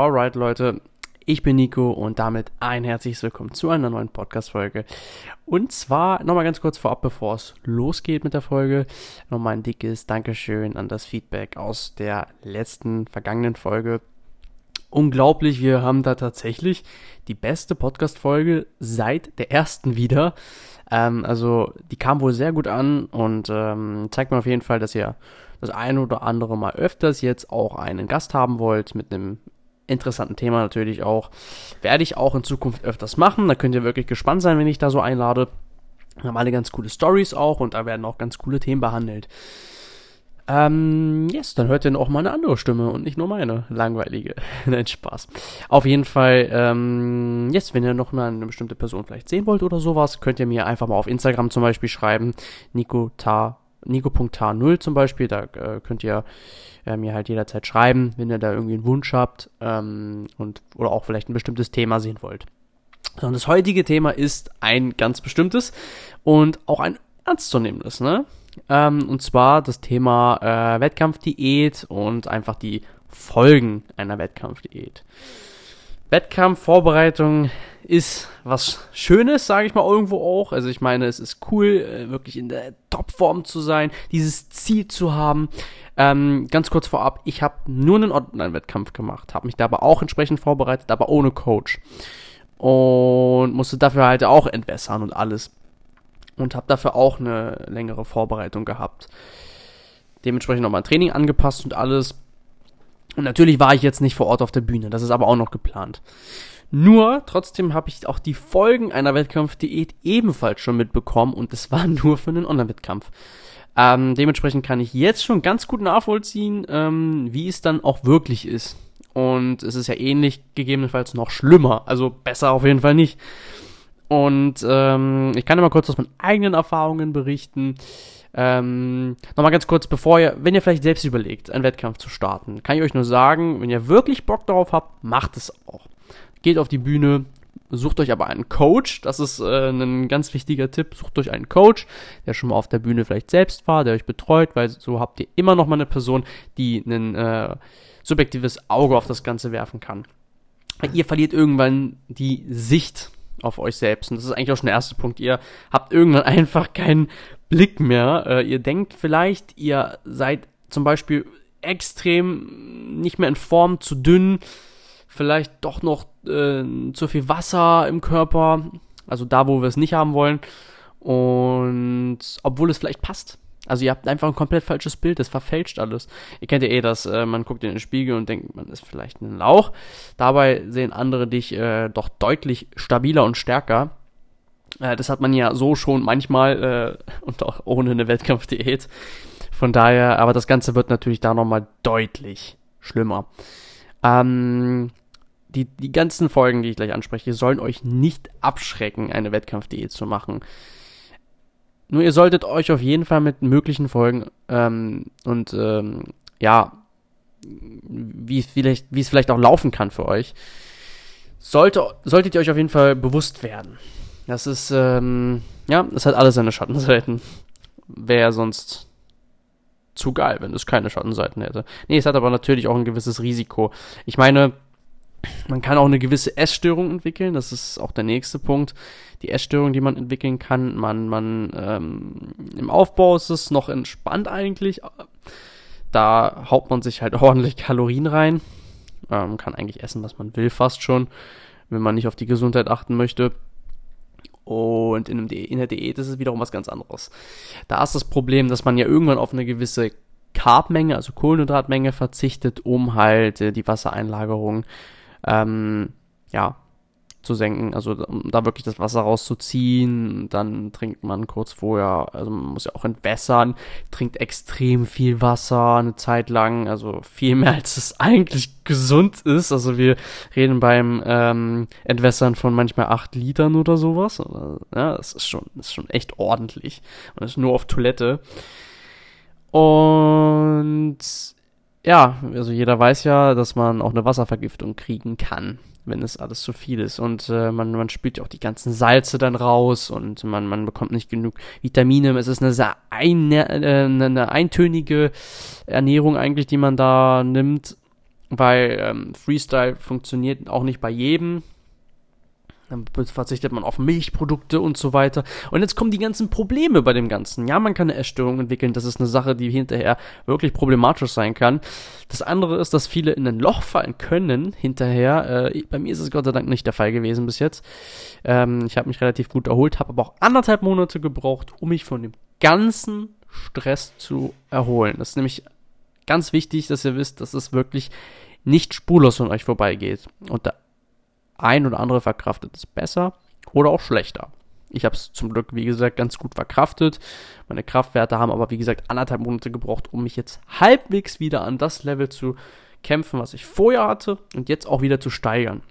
Alright, Leute, ich bin Nico und damit ein herzliches Willkommen zu einer neuen Podcast-Folge. Und zwar nochmal ganz kurz vorab, bevor es losgeht mit der Folge, nochmal ein dickes Dankeschön an das Feedback aus der letzten, vergangenen Folge. Unglaublich, wir haben da tatsächlich die beste Podcast-Folge seit der ersten wieder. Ähm, also, die kam wohl sehr gut an und ähm, zeigt mir auf jeden Fall, dass ihr das eine oder andere Mal öfters jetzt auch einen Gast haben wollt mit einem interessanten Thema natürlich auch. Werde ich auch in Zukunft öfters machen. Da könnt ihr wirklich gespannt sein, wenn ich da so einlade. Wir haben alle ganz coole Stories auch und da werden auch ganz coole Themen behandelt. Ähm, yes, dann hört ihr auch mal eine andere Stimme und nicht nur meine langweilige. Nein, Spaß. Auf jeden Fall, ähm, yes, wenn ihr noch mal eine bestimmte Person vielleicht sehen wollt oder sowas, könnt ihr mir einfach mal auf Instagram zum Beispiel schreiben. Nico Ta Nico.H0 zum Beispiel, da äh, könnt ihr äh, mir halt jederzeit schreiben, wenn ihr da irgendwie einen Wunsch habt ähm, und oder auch vielleicht ein bestimmtes Thema sehen wollt. So, und das heutige Thema ist ein ganz bestimmtes und auch ein ernstzunehmendes, ne? Ähm, und zwar das Thema äh, Wettkampfdiät und einfach die Folgen einer Wettkampfdiät. Wettkampfvorbereitung ist was Schönes, sage ich mal irgendwo auch. Also ich meine, es ist cool, äh, wirklich in der Topform zu sein, dieses Ziel zu haben. Ähm, ganz kurz vorab, ich habe nur einen Online-Wettkampf gemacht, habe mich da aber auch entsprechend vorbereitet, aber ohne Coach. Und musste dafür halt auch entwässern und alles. Und habe dafür auch eine längere Vorbereitung gehabt. Dementsprechend noch mein Training angepasst und alles. Und natürlich war ich jetzt nicht vor Ort auf der Bühne, das ist aber auch noch geplant. Nur, trotzdem habe ich auch die Folgen einer Wettkampfdiät ebenfalls schon mitbekommen und es war nur für einen Online-Wettkampf. Ähm, dementsprechend kann ich jetzt schon ganz gut nachvollziehen, ähm, wie es dann auch wirklich ist. Und es ist ja ähnlich, gegebenenfalls noch schlimmer. Also besser auf jeden Fall nicht. Und ähm, ich kann immer kurz aus meinen eigenen Erfahrungen berichten. Ähm, Nochmal ganz kurz, bevor ihr, wenn ihr vielleicht selbst überlegt, einen Wettkampf zu starten, kann ich euch nur sagen, wenn ihr wirklich Bock darauf habt, macht es auch. Geht auf die Bühne, sucht euch aber einen Coach, das ist äh, ein ganz wichtiger Tipp, sucht euch einen Coach, der schon mal auf der Bühne vielleicht selbst war, der euch betreut, weil so habt ihr immer noch mal eine Person, die ein äh, subjektives Auge auf das Ganze werfen kann. Ihr verliert irgendwann die Sicht auf euch selbst. Und das ist eigentlich auch schon der erste Punkt. Ihr habt irgendwann einfach keinen Blick mehr. Äh, ihr denkt vielleicht, ihr seid zum Beispiel extrem nicht mehr in Form, zu dünn, vielleicht doch noch äh, zu viel Wasser im Körper, also da, wo wir es nicht haben wollen. Und obwohl es vielleicht passt. Also ihr habt einfach ein komplett falsches Bild, das verfälscht alles. Ihr kennt ja eh das, äh, man guckt in den Spiegel und denkt, man ist vielleicht ein Lauch. Dabei sehen andere dich äh, doch deutlich stabiler und stärker. Äh, das hat man ja so schon manchmal äh, und auch ohne eine Wettkampfdiät. Von daher, aber das Ganze wird natürlich da nochmal deutlich schlimmer. Ähm, die, die ganzen Folgen, die ich gleich anspreche, sollen euch nicht abschrecken, eine Wettkampfdiät zu machen. Nur ihr solltet euch auf jeden Fall mit möglichen Folgen ähm, und ähm, ja, wie es vielleicht, wie es vielleicht auch laufen kann für euch, sollte, solltet ihr euch auf jeden Fall bewusst werden. Das ist, ähm, ja, das hat alles seine Schattenseiten. Wäre sonst zu geil, wenn es keine Schattenseiten hätte. Nee, es hat aber natürlich auch ein gewisses Risiko. Ich meine, man kann auch eine gewisse Essstörung entwickeln, das ist auch der nächste Punkt. Die Essstörung, die man entwickeln kann, man, man, ähm, im Aufbau ist es noch entspannt eigentlich. Da haut man sich halt ordentlich Kalorien rein. Ähm, kann eigentlich essen, was man will, fast schon, wenn man nicht auf die Gesundheit achten möchte. Und in, in der Diät ist es wiederum was ganz anderes. Da ist das Problem, dass man ja irgendwann auf eine gewisse Carbmenge, also Kohlenhydratmenge verzichtet, um halt äh, die Wassereinlagerung ähm, ja, zu senken, also um da wirklich das Wasser rauszuziehen. Dann trinkt man kurz vorher, also man muss ja auch entwässern, trinkt extrem viel Wasser eine Zeit lang, also viel mehr als es eigentlich gesund ist. Also wir reden beim ähm, Entwässern von manchmal acht Litern oder sowas. Ja, das ist schon, das ist schon echt ordentlich. Und das ist nur auf Toilette. Und ja, also jeder weiß ja, dass man auch eine Wasservergiftung kriegen kann, wenn es alles zu viel ist. Und äh, man, man spürt ja auch die ganzen Salze dann raus und man, man bekommt nicht genug Vitamine. Es ist eine sehr ein, äh, eine eintönige Ernährung eigentlich, die man da nimmt. weil ähm, Freestyle funktioniert auch nicht bei jedem. Dann verzichtet man auf Milchprodukte und so weiter. Und jetzt kommen die ganzen Probleme bei dem Ganzen. Ja, man kann eine Essstörung entwickeln. Das ist eine Sache, die hinterher wirklich problematisch sein kann. Das andere ist, dass viele in ein Loch fallen können hinterher. Äh, bei mir ist es Gott sei Dank nicht der Fall gewesen bis jetzt. Ähm, ich habe mich relativ gut erholt, habe aber auch anderthalb Monate gebraucht, um mich von dem ganzen Stress zu erholen. Das ist nämlich ganz wichtig, dass ihr wisst, dass es wirklich nicht spurlos an euch vorbeigeht. Und der ein oder andere verkraftet es besser oder auch schlechter. Ich habe es zum Glück, wie gesagt, ganz gut verkraftet. Meine Kraftwerte haben aber, wie gesagt, anderthalb Monate gebraucht, um mich jetzt halbwegs wieder an das Level zu kämpfen, was ich vorher hatte und jetzt auch wieder zu steigern.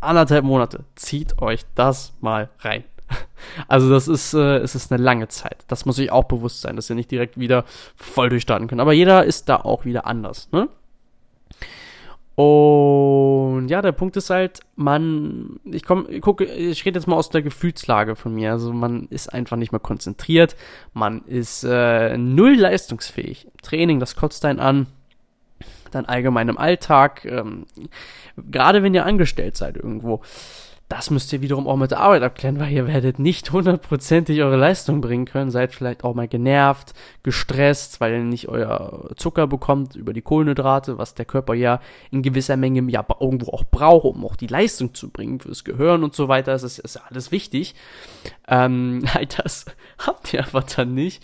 Anderthalb Monate. Zieht euch das mal rein. Also das ist, äh, es ist eine lange Zeit. Das muss ich auch bewusst sein, dass ihr nicht direkt wieder voll durchstarten könnt. Aber jeder ist da auch wieder anders. Ne? Und ja, der Punkt ist halt, man, ich komme, ich gucke, ich rede jetzt mal aus der Gefühlslage von mir. Also man ist einfach nicht mehr konzentriert, man ist äh, null leistungsfähig. Training, das kotzt einen an, dann allgemein im Alltag, ähm, gerade wenn ihr angestellt seid irgendwo das müsst ihr wiederum auch mit der Arbeit abklären, weil ihr werdet nicht hundertprozentig eure Leistung bringen können. Seid vielleicht auch mal genervt, gestresst, weil ihr nicht euer Zucker bekommt über die Kohlenhydrate, was der Körper ja in gewisser Menge ja irgendwo auch braucht, um auch die Leistung zu bringen fürs Gehirn und so weiter. Das ist, ist alles wichtig. Ähm, das habt ihr einfach dann nicht.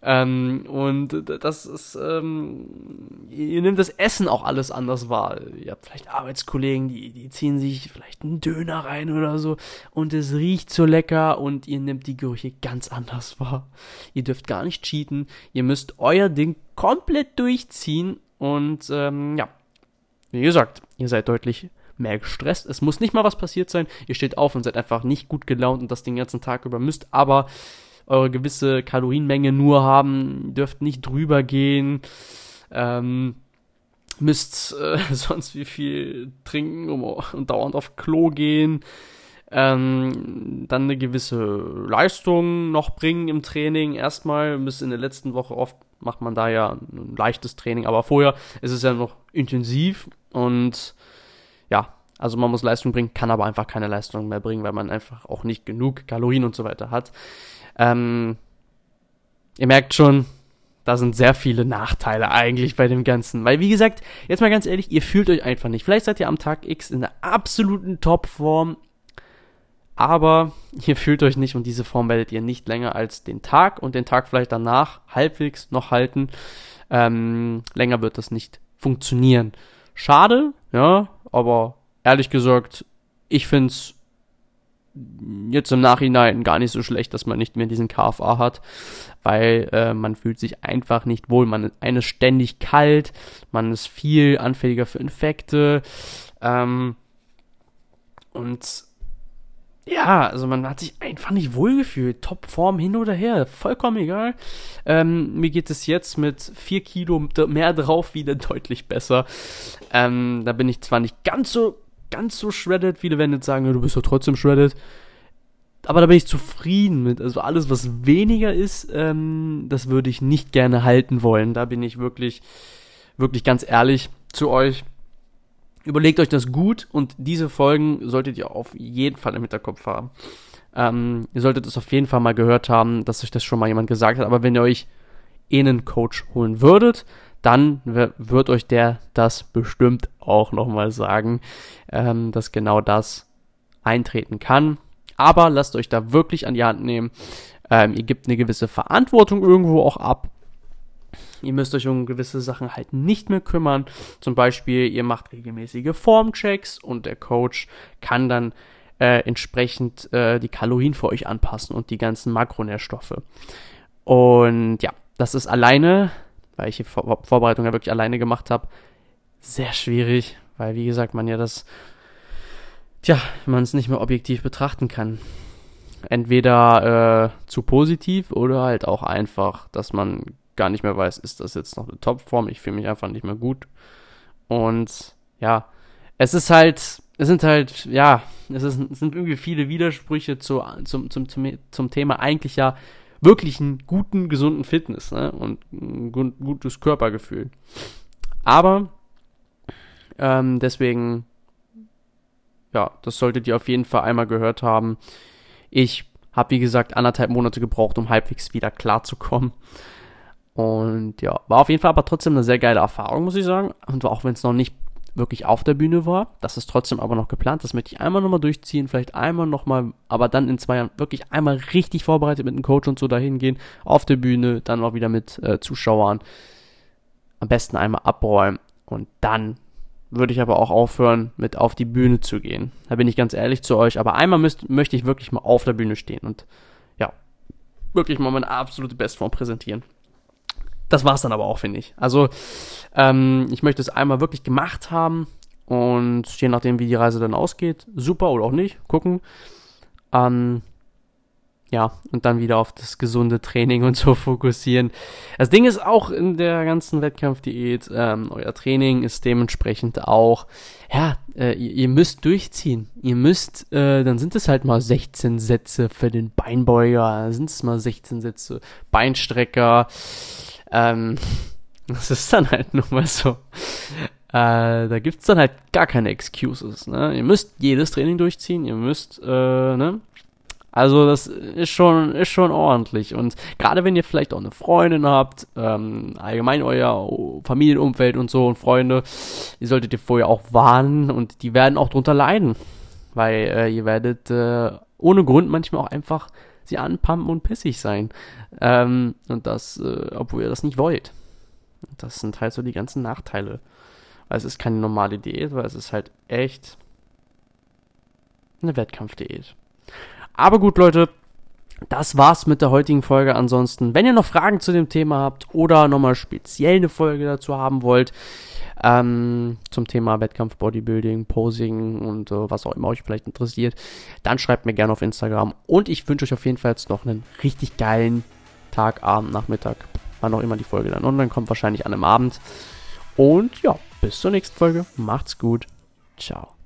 Ähm, und das ist, ähm, ihr nehmt das Essen auch alles anders wahr. Ihr habt vielleicht Arbeitskollegen, die, die ziehen sich vielleicht einen Döner rein oder so und es riecht so lecker und ihr nehmt die Gerüche ganz anders wahr. Ihr dürft gar nicht cheaten, ihr müsst euer Ding komplett durchziehen und ähm, ja, wie gesagt, ihr seid deutlich mehr gestresst. Es muss nicht mal was passiert sein. Ihr steht auf und seid einfach nicht gut gelaunt und das den ganzen Tag über müsst aber eure gewisse Kalorienmenge nur haben, dürft nicht drüber gehen, ähm, müsst äh, sonst wie viel trinken und dauernd auf Klo gehen. Ähm, dann eine gewisse Leistung noch bringen im Training. Erstmal bis in der letzten Woche oft macht man da ja ein leichtes Training, aber vorher ist es ja noch intensiv und also man muss Leistung bringen, kann aber einfach keine Leistung mehr bringen, weil man einfach auch nicht genug Kalorien und so weiter hat. Ähm, ihr merkt schon, da sind sehr viele Nachteile eigentlich bei dem Ganzen. Weil, wie gesagt, jetzt mal ganz ehrlich, ihr fühlt euch einfach nicht. Vielleicht seid ihr am Tag X in der absoluten Topform, aber ihr fühlt euch nicht und diese Form werdet ihr nicht länger als den Tag und den Tag vielleicht danach halbwegs noch halten. Ähm, länger wird das nicht funktionieren. Schade, ja, aber ehrlich gesagt, ich finde es jetzt im Nachhinein gar nicht so schlecht, dass man nicht mehr diesen KFA hat, weil äh, man fühlt sich einfach nicht wohl. Man ist ständig kalt, man ist viel anfälliger für Infekte ähm, und ja, also man hat sich einfach nicht wohlgefühlt. Topform hin oder her, vollkommen egal. Ähm, mir geht es jetzt mit 4 Kilo mehr drauf wieder deutlich besser. Ähm, da bin ich zwar nicht ganz so ganz so shredded. Viele werden jetzt sagen, du bist doch trotzdem shredded. Aber da bin ich zufrieden mit. Also alles, was weniger ist, ähm, das würde ich nicht gerne halten wollen. Da bin ich wirklich, wirklich ganz ehrlich zu euch. Überlegt euch das gut und diese Folgen solltet ihr auf jeden Fall im Hinterkopf haben. Ähm, ihr solltet es auf jeden Fall mal gehört haben, dass euch das schon mal jemand gesagt hat. Aber wenn ihr euch eh einen Coach holen würdet, dann wird euch der das bestimmt auch nochmal sagen, ähm, dass genau das eintreten kann. Aber lasst euch da wirklich an die Hand nehmen. Ähm, ihr gebt eine gewisse Verantwortung irgendwo auch ab. Ihr müsst euch um gewisse Sachen halt nicht mehr kümmern. Zum Beispiel, ihr macht regelmäßige Formchecks und der Coach kann dann äh, entsprechend äh, die Kalorien für euch anpassen und die ganzen Makronährstoffe. Und ja, das ist alleine weil ich die Vor Vorbereitung ja wirklich alleine gemacht habe, sehr schwierig, weil wie gesagt, man ja das, tja, man es nicht mehr objektiv betrachten kann. Entweder äh, zu positiv oder halt auch einfach, dass man gar nicht mehr weiß, ist das jetzt noch eine Topform, ich fühle mich einfach nicht mehr gut. Und ja, es ist halt, es sind halt, ja, es, ist, es sind irgendwie viele Widersprüche zu, zum, zum, zum, zum Thema eigentlich ja wirklich einen guten, gesunden Fitness ne? und ein gut, gutes Körpergefühl. Aber Ähm, deswegen, ja, das solltet ihr auf jeden Fall einmal gehört haben. Ich habe, wie gesagt, anderthalb Monate gebraucht, um halbwegs wieder klarzukommen. Und ja, war auf jeden Fall aber trotzdem eine sehr geile Erfahrung, muss ich sagen. Und auch wenn es noch nicht wirklich auf der Bühne war, das ist trotzdem aber noch geplant. Das möchte ich einmal nochmal durchziehen, vielleicht einmal nochmal, aber dann in zwei Jahren wirklich einmal richtig vorbereitet mit einem Coach und so dahin gehen, auf der Bühne, dann auch wieder mit äh, Zuschauern. Am besten einmal abräumen und dann würde ich aber auch aufhören, mit auf die Bühne zu gehen. Da bin ich ganz ehrlich zu euch. Aber einmal müsst, möchte ich wirklich mal auf der Bühne stehen und ja, wirklich mal meine absolute Bestform präsentieren. Das war's dann aber auch, finde ich. Also, ähm, ich möchte es einmal wirklich gemacht haben und je nachdem, wie die Reise dann ausgeht, super oder auch nicht, gucken. Ähm, ja, und dann wieder auf das gesunde Training und so fokussieren. Das Ding ist auch in der ganzen Wettkampfdiät, ähm, euer Training ist dementsprechend auch, ja, äh, ihr, müsst durchziehen. Ihr müsst, äh, dann sind es halt mal 16 Sätze für den Beinbeuger, dann sind es mal 16 Sätze Beinstrecker. Ähm, das ist dann halt nun mal so. Äh, da gibt's dann halt gar keine Excuses. Ne? Ihr müsst jedes Training durchziehen, ihr müsst, äh, ne? Also das ist schon, ist schon ordentlich. Und gerade wenn ihr vielleicht auch eine Freundin habt, ähm, allgemein euer Familienumfeld und so und Freunde, die solltet ihr vorher auch warnen und die werden auch drunter leiden. Weil äh, ihr werdet äh, ohne Grund manchmal auch einfach sie anpumpen und pissig sein. Ähm, und das, äh, obwohl ihr das nicht wollt. Das sind halt so die ganzen Nachteile. Weil es ist keine normale Diät, weil es ist halt echt eine Wettkampfdiät. Aber gut, Leute, das war's mit der heutigen Folge. Ansonsten, wenn ihr noch Fragen zu dem Thema habt oder nochmal speziell eine Folge dazu haben wollt, ähm, zum Thema Wettkampf, Bodybuilding, Posing und äh, was auch immer euch vielleicht interessiert, dann schreibt mir gerne auf Instagram. Und ich wünsche euch auf jeden Fall jetzt noch einen richtig geilen Tag, Abend, Nachmittag, wann auch immer die Folge dann online kommt, wahrscheinlich an einem Abend. Und ja, bis zur nächsten Folge. Macht's gut. Ciao.